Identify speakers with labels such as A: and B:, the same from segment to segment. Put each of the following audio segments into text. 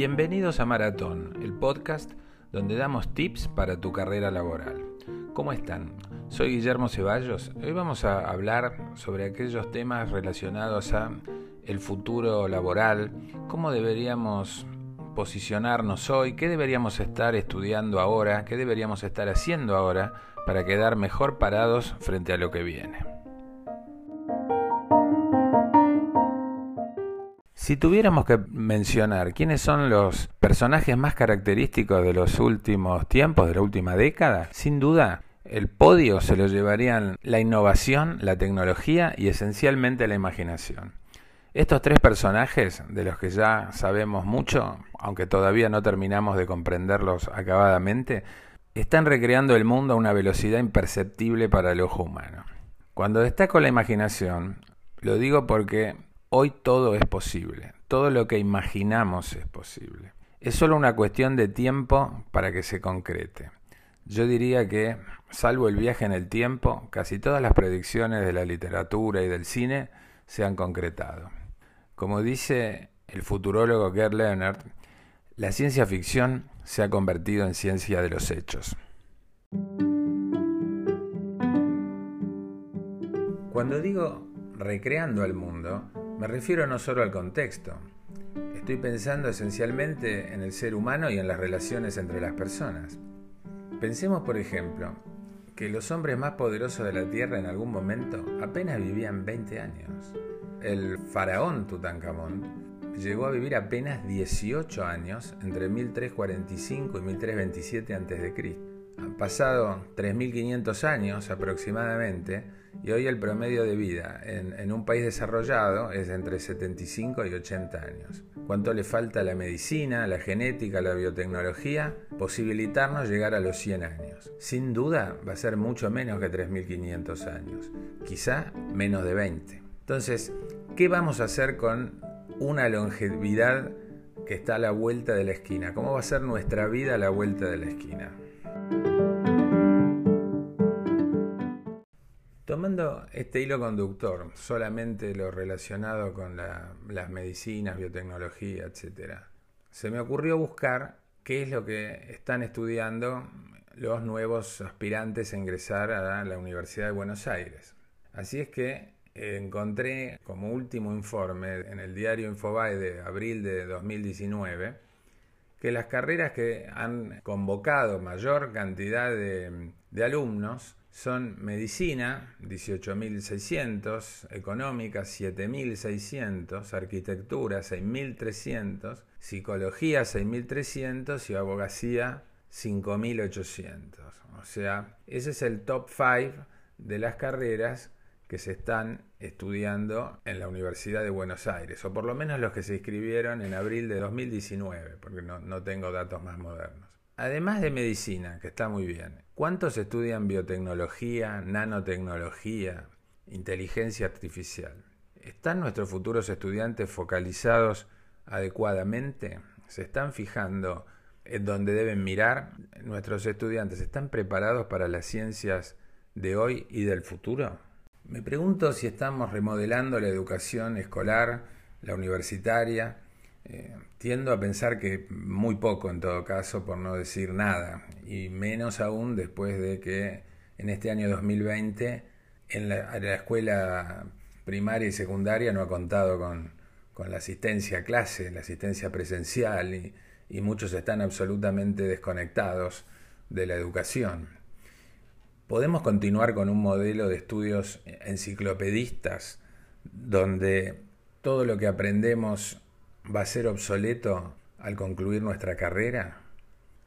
A: Bienvenidos a Maratón, el podcast donde damos tips para tu carrera laboral. ¿Cómo están? Soy Guillermo Ceballos. Hoy vamos a hablar sobre aquellos temas relacionados a el futuro laboral, cómo deberíamos posicionarnos hoy, qué deberíamos estar estudiando ahora, qué deberíamos estar haciendo ahora para quedar mejor parados frente a lo que viene. Si tuviéramos que mencionar quiénes son los personajes más característicos de los últimos tiempos, de la última década, sin duda el podio se lo llevarían la innovación, la tecnología y esencialmente la imaginación. Estos tres personajes, de los que ya sabemos mucho, aunque todavía no terminamos de comprenderlos acabadamente, están recreando el mundo a una velocidad imperceptible para el ojo humano. Cuando destaco la imaginación, lo digo porque Hoy todo es posible, todo lo que imaginamos es posible. Es solo una cuestión de tiempo para que se concrete. Yo diría que, salvo el viaje en el tiempo, casi todas las predicciones de la literatura y del cine se han concretado. Como dice el futurólogo Gerd Leonard, la ciencia ficción se ha convertido en ciencia de los hechos. Cuando digo recreando al mundo, me refiero no solo al contexto. Estoy pensando esencialmente en el ser humano y en las relaciones entre las personas. Pensemos, por ejemplo, que los hombres más poderosos de la Tierra en algún momento apenas vivían 20 años. El faraón Tutankamón llegó a vivir apenas 18 años entre 1345 y 1327 a.C. Han pasado 3.500 años aproximadamente y hoy el promedio de vida en, un país desarrollado es entre 75 y 80 años. ¿Cuánto le falta a la medicina, la genética, la biotecnología? Posibilitarnos llegar a los 100 años. Sin duda va a ser mucho menos que 3.500 años, quizá menos de 20. Entonces, ¿qué vamos a hacer con una longevidad que está a la vuelta de la esquina? ¿Cómo va a ser nuestra vida a la vuelta de la esquina? Este hilo conductor, solamente lo relacionado con las medicinas, biotecnología, etc., se me ocurrió buscar qué es lo que están estudiando los nuevos aspirantes a ingresar a la Universidad de Buenos Aires. Así es que encontré como último informe en el diario Infobae de abril de 2019 que las carreras que han convocado mayor cantidad de, alumnos son medicina, 18.600, económica, 7.600, arquitectura, 6.300, psicología, 6.300 y abogacía, 5.800. O sea, ese es el top 5 de las carreras que se están estudiando en la Universidad de Buenos Aires, o por lo menos los que se inscribieron en abril de 2019, porque no, no tengo datos más modernos. Además de medicina, que está muy bien, ¿cuántos estudian biotecnología, nanotecnología, inteligencia artificial? ¿Están nuestros futuros estudiantes focalizados adecuadamente? ¿Se están fijando en dónde deben mirar? ¿Nuestros estudiantes están preparados para las ciencias de hoy y del futuro? Me pregunto si estamos remodelando la educación escolar, la universitaria, eh, tiendo a pensar que muy poco en todo caso, por no decir nada, y menos aún después de que en este año 2020 en la, escuela primaria y secundaria no ha contado con, la asistencia a clase, la asistencia presencial, y muchos están absolutamente desconectados de la educación. Podemos continuar con un modelo de estudios enciclopedistas donde todo lo que aprendemos va a ser obsoleto al concluir nuestra carrera?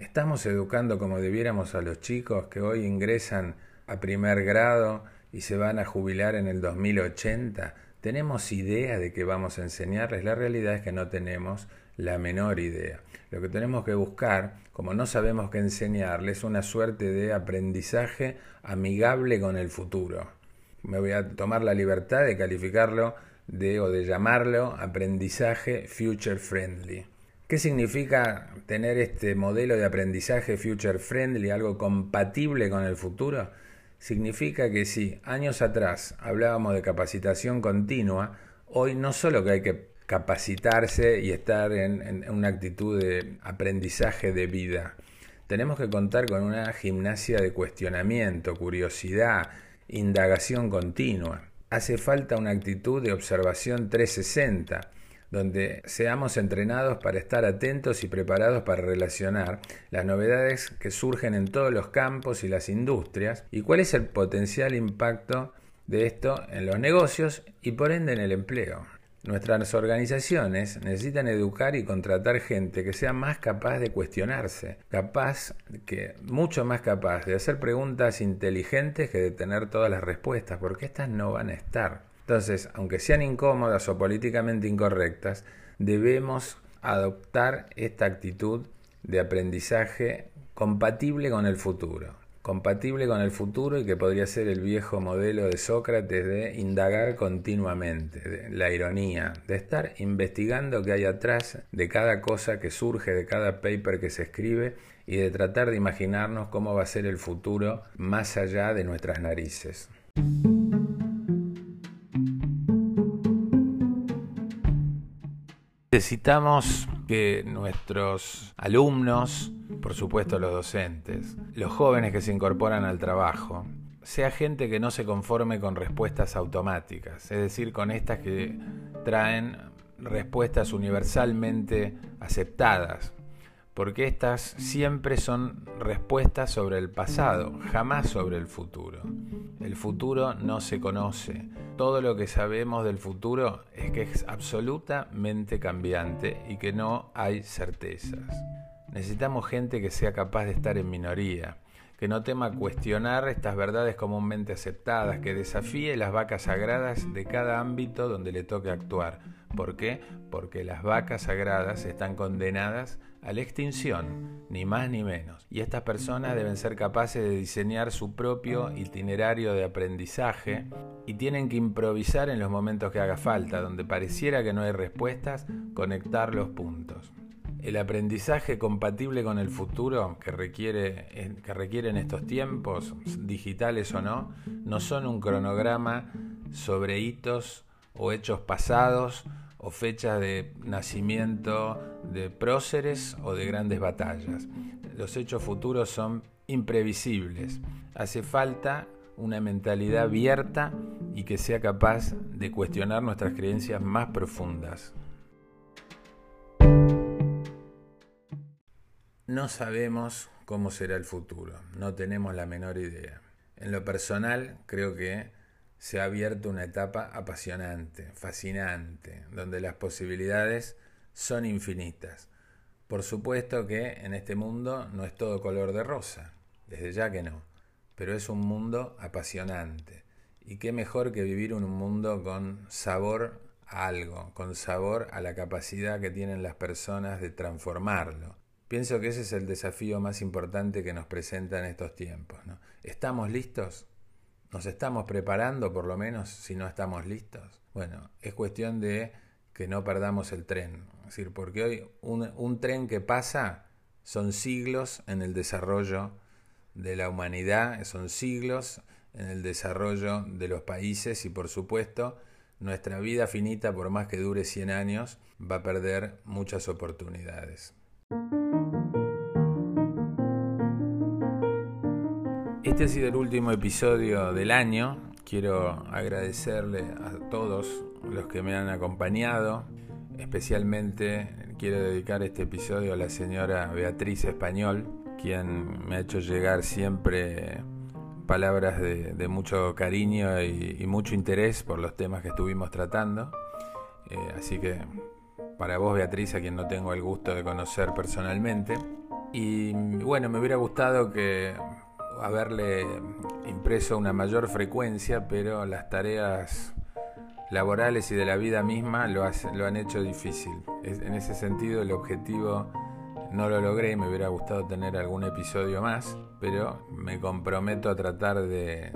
A: ¿Estamos educando como debiéramos a los chicos que hoy ingresan a primer grado y se van a jubilar en el 2080? ¿Tenemos idea de qué vamos a enseñarles? La realidad es que no tenemos la menor idea. Lo que tenemos que buscar, como no sabemos qué enseñarles, es una suerte de aprendizaje amigable con el futuro. Me voy a tomar la libertad de calificarlo de o de llamarlo aprendizaje future friendly. ¿Qué significa tener este modelo de aprendizaje future friendly, algo compatible con el futuro? Significa que si años atrás hablábamos de capacitación continua, hoy no solo que hay que capacitarse y estar en, en una actitud de aprendizaje de vida. Tenemos que contar con una gimnasia de cuestionamiento, curiosidad, indagación continua. Hace falta una actitud de observación 360 donde seamos entrenados para estar atentos y preparados para relacionar las novedades que surgen en todos los campos y las industrias y cuál es el potencial impacto de esto en los negocios y por ende en el empleo. Nuestras organizaciones necesitan educar y contratar gente que sea más capaz de cuestionarse, capaz que mucho más capaz de hacer preguntas inteligentes que de tener todas las respuestas, porque estas no van a estar. Entonces, aunque sean incómodas o políticamente incorrectas, debemos adoptar esta actitud de aprendizaje compatible con el futuro. Compatible con el futuro y que podría ser el viejo modelo de Sócrates de indagar continuamente, la ironía, de estar investigando qué hay atrás de cada cosa que surge, de cada paper que se escribe y de tratar de imaginarnos cómo va a ser el futuro más allá de nuestras narices. Necesitamos que nuestros alumnos, por supuesto los docentes, los jóvenes que se incorporan al trabajo, sea gente que no se conforme con respuestas automáticas, es decir, con estas que traen respuestas universalmente aceptadas, porque estas siempre son respuestas sobre el pasado, jamás sobre el futuro. El futuro no se conoce. Todo lo que sabemos del futuro es que es absolutamente cambiante y que no hay certezas. Necesitamos gente que sea capaz de estar en minoría, que no tema cuestionar estas verdades comúnmente aceptadas, que desafíe las vacas sagradas de cada ámbito donde le toque actuar. ¿Por qué? Porque las vacas sagradas están condenadas a la extinción, ni más ni menos. Y estas personas deben ser capaces de diseñar su propio itinerario de aprendizaje y tienen que improvisar en los momentos que haga falta, donde pareciera que no hay respuestas, conectar los puntos. El aprendizaje compatible con el futuro que, requiere, que requieren estos tiempos, digitales o no, no son un cronograma sobre hitos o hechos pasados o fechas de nacimiento de próceres o de grandes batallas. Los hechos futuros son imprevisibles. Hace falta una mentalidad abierta y que sea capaz de cuestionar nuestras creencias más profundas. No sabemos cómo será el futuro, no tenemos la menor idea. En lo personal, creo que se ha abierto una etapa apasionante, fascinante, donde las posibilidades son infinitas. Por supuesto que en este mundo no es todo color de rosa, desde ya que no, pero es un mundo apasionante. Y qué mejor que vivir un mundo con sabor a algo, con sabor a la capacidad que tienen las personas de transformarlo. Pienso que ese es el desafío más importante que nos presenta en estos tiempos. ¿Estamos listos? ¿Nos estamos preparando por lo menos si no estamos listos? Bueno, es cuestión de que no perdamos el tren. Es decir, porque hoy un, tren que pasa son siglos en el desarrollo de la humanidad, son siglos en el desarrollo de los países y por supuesto nuestra vida finita, por más que dure 100 años, va a perder muchas oportunidades. Este ha sido el último episodio del año. Quiero agradecerle a todos los que me han acompañado. Especialmente quiero dedicar este episodio a la señora Beatriz Español, quien me ha hecho llegar siempre palabras de, mucho cariño y, mucho interés por los temas que estuvimos tratando. Eh, así que para vos, Beatriz, a quien no tengo el gusto de conocer personalmente. Y bueno, me hubiera gustado que haberle impreso una mayor frecuencia, pero las tareas laborales y de la vida misma lo, lo han hecho difícil. en ese sentido el objetivo no lo logré, me hubiera gustado tener algún episodio más, pero me comprometo a tratar de,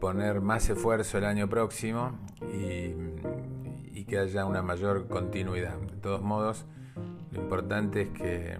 A: poner más esfuerzo el año próximo y que haya una mayor continuidad. De todos modos, lo importante es que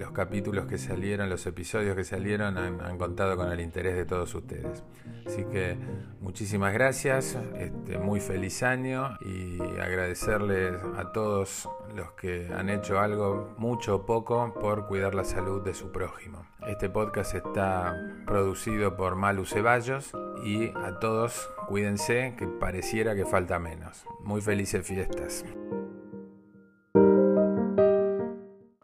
A: los capítulos que salieron, los episodios que salieron han, contado con el interés de todos ustedes. Así que muchísimas gracias, este, muy feliz año y agradecerles a todos los que han hecho algo, mucho o poco, por cuidar la salud de su prójimo. Este podcast está producido por Malu Ceballos y a todos cuídense que pareciera que falta menos. Muy felices fiestas.